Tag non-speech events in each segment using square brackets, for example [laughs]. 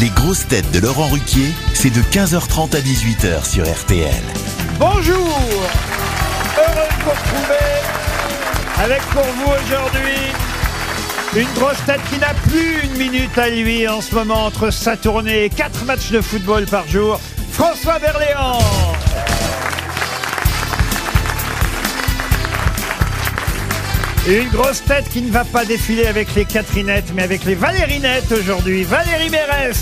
Les grosses têtes de Laurent Ruquier, c'est de 15h30 à 18h sur RTL. Bonjour Heureux de vous retrouver avec pour vous aujourd'hui une grosse tête qui n'a plus une minute à lui en ce moment entre sa tournée et quatre matchs de football par jour, François Berléand Une grosse tête qui ne va pas défiler avec les Catherinettes, mais avec les Valérinettes aujourd'hui, Valérie Mérès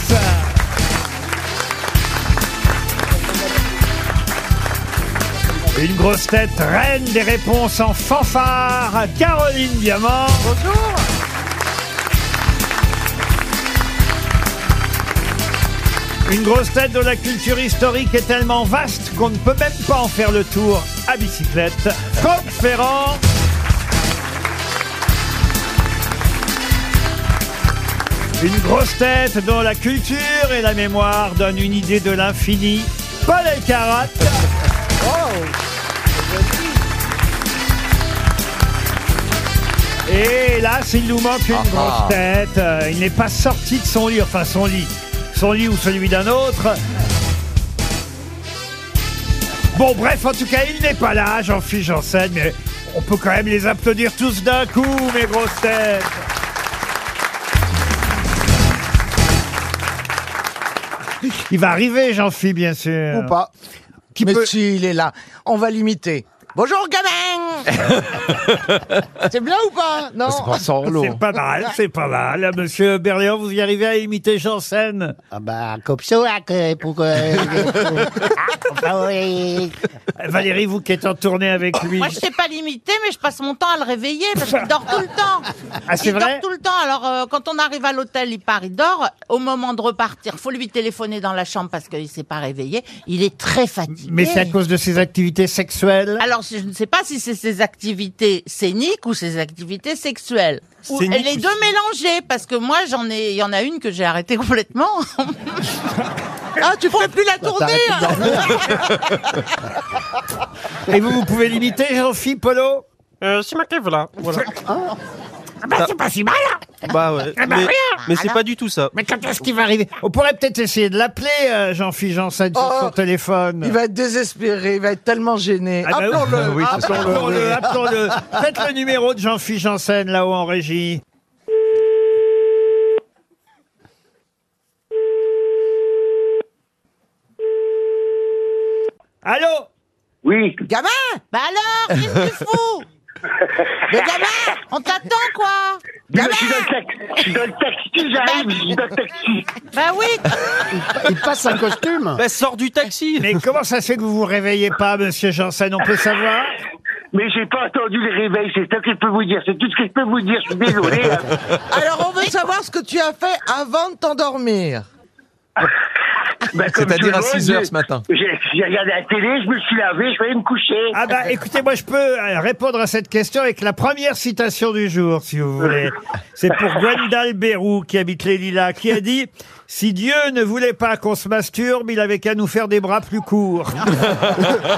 Une grosse tête reine des réponses en fanfare, Caroline Diamant. Bonjour. Une grosse tête dont la culture historique est tellement vaste qu'on ne peut même pas en faire le tour à bicyclette. Franck Ferrand. Une grosse tête dont la culture et la mémoire donnent une idée de l'infini. Paul Elkarat. Et hélas, il nous manque une grosse tête. Euh, Il n'est pas sorti de son lit, enfin son lit. Son lit ou celui d'un autre. Bon, bref, en tout cas, il n'est pas là, Jean-Philippe Janssen, mais on peut quand même les applaudir tous d'un coup, mes grosses têtes. Il va arriver, Jean-Philippe, bien sûr. Ou pas. Qui Mais peut- si, il est là. On va l'imiter. Bonjour, gamin C'est bien ou pas Non C'est pas mal, c'est pas mal. Monsieur Berléand, vous y arrivez à imiter Janssen Ah bah, comme ça, pour que... Ah, oui. Valérie, vous qui êtes en tournée avec lui. Moi, je sais pas l'imiter, mais je passe mon temps à le réveiller parce qu'il dort tout le temps. Ah, c'est il vrai dort tout le temps. Alors, euh, quand on arrive à l'hôtel, il part, il dort. Au moment de repartir, faut lui téléphoner dans la chambre parce qu'il s'est pas réveillé. Il est très fatigué. Mais c'est à cause de ses activités sexuelles Alors, je ne sais pas si c'est ses activités scéniques ou ses activités sexuelles. Ou Scéniques les ou- deux mélangés, parce que moi, j'en ai, il y en a une que j'ai arrêtée [laughs] complètement. [laughs] Ah, tu ferais plus la tournée hein [laughs] Et vous, vous pouvez l'imiter, Jean-Philippe Polo Euh, c'est marqué, voilà. voilà. Ah bah, c'est pas si mal Bah ouais. bah, mais rien. mais c'est pas du tout ça. Mais quand est-ce qu'il va arriver On pourrait peut-être essayer de l'appeler, euh, Jean-Philippe Janssen, sur Oh, son téléphone. Il va être désespéré, il va être tellement gêné. Ah bah oui. Appelons-le Oui, appelons-le, appelons-le. Faites le numéro de Jean-Philippe Janssen, là-haut en régie. Oui, Gamin bah alors, qu'est-ce que tu [laughs] fous? Mais gamin On t'attend, quoi je suis dans le taxi, je suis dans le taxi, j'arrive, je suis dans le taxi. Bah oui. Il passe un costume Bah sors du taxi. Mais comment ça se fait que vous vous réveillez pas, monsieur Janssen? On peut savoir? Mais j'ai pas entendu les réveils, c'est ça que je peux vous dire, c'est tout ce que je peux vous dire, je suis désolé. hein. Alors, on veut savoir ce que tu as fait avant de t'endormir. [laughs] Ben, C'est-à-dire à le monde, 6 heures ce matin. J'ai regardé la télé, je me suis lavé, je vais aller me coucher. Ah bah écoutez, moi je peux euh, répondre à cette question avec la première citation du jour, si vous voulez. C'est pour [laughs] Gwendal Bérou, qui habite les Lilas, qui a dit « Si Dieu ne voulait pas qu'on se masturbe, il avait qu'à nous faire des bras plus courts.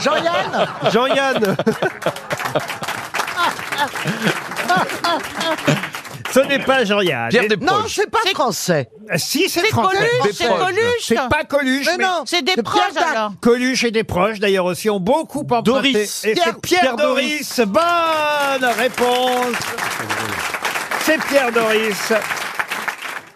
Jean-Yann [laughs] » Jean-Yann. [laughs] Ce n'est pas Jean-Yann. Pierre Desproges. Non, c'est pas français. Ah, Si, c'est C'est français. Coluche, c'est. Coluche. C'est pas Coluche, Mais mais non, C'est des c'est proches, Pierre Dac. alors. Coluche et des proches, d'ailleurs, aussi, ont beaucoup emprunté. Doris. Et Pierre- c'est Pierre, Pierre Doris. Bonne réponse. C'est Pierre Doris.